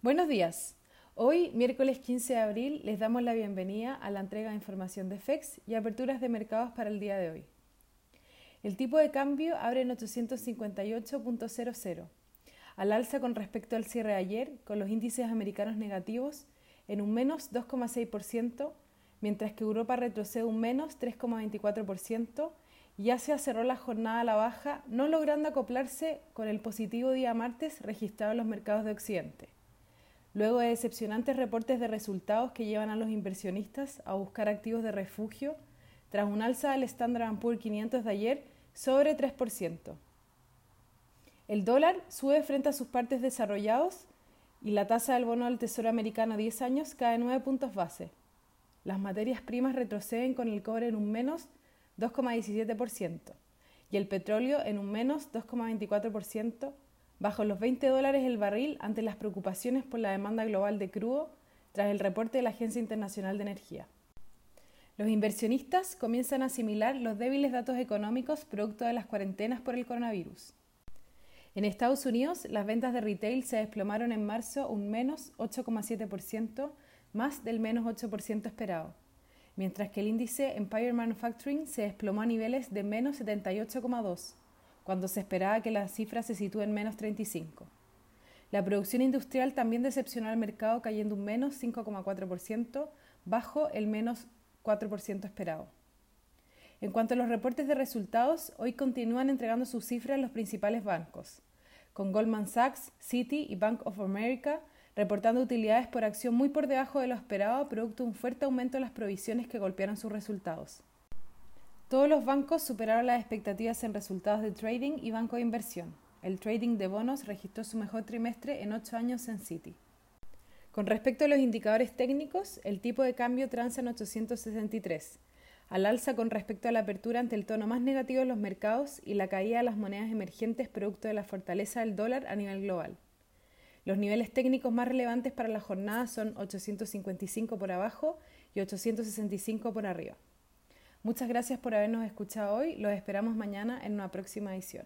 Buenos días. Hoy, miércoles 15 de abril, les damos la bienvenida a la entrega de información de FEX y aperturas de mercados para el día de hoy. El tipo de cambio abre en 858.00, al alza con respecto al cierre de ayer, con los índices americanos negativos en un menos 2,6%, mientras que Europa retrocede un menos 3,24% y Asia cerró la jornada a la baja, no logrando acoplarse con el positivo día martes registrado en los mercados de Occidente. Luego de decepcionantes reportes de resultados que llevan a los inversionistas a buscar activos de refugio, tras un alza del Standard Poor's 500 de ayer sobre 3%. El dólar sube frente a sus partes desarrollados y la tasa del bono del Tesoro americano a 10 años cae 9 puntos base. Las materias primas retroceden con el cobre en un menos 2,17% y el petróleo en un menos 2,24%, bajo los 20 dólares el barril ante las preocupaciones por la demanda global de crudo tras el reporte de la Agencia Internacional de Energía. Los inversionistas comienzan a asimilar los débiles datos económicos producto de las cuarentenas por el coronavirus. En Estados Unidos, las ventas de retail se desplomaron en marzo un menos 8,7%, más del menos 8% esperado, mientras que el índice Empire Manufacturing se desplomó a niveles de menos 78,2%, cuando se esperaba que la cifra se sitúe en menos 35%. La producción industrial también decepcionó al mercado cayendo un menos 5,4%, bajo el menos 4% esperado. En cuanto a los reportes de resultados, hoy continúan entregando sus cifras los principales bancos, con Goldman Sachs, Citi y Bank of America reportando utilidades por acción muy por debajo de lo esperado, producto de un fuerte aumento de las provisiones que golpearon sus resultados. Todos los bancos superaron las expectativas en resultados de trading y banco de inversión. El trading de bonos registró su mejor trimestre en ocho años en Citi. Con respecto a los indicadores técnicos, el tipo de cambio transa en 863, al alza con respecto a la apertura ante el tono más negativo de los mercados y la caída de las monedas emergentes producto de la fortaleza del dólar a nivel global. Los niveles técnicos más relevantes para la jornada son 855 por abajo y 865 por arriba. Muchas gracias por habernos escuchado hoy. Los esperamos mañana en una próxima edición.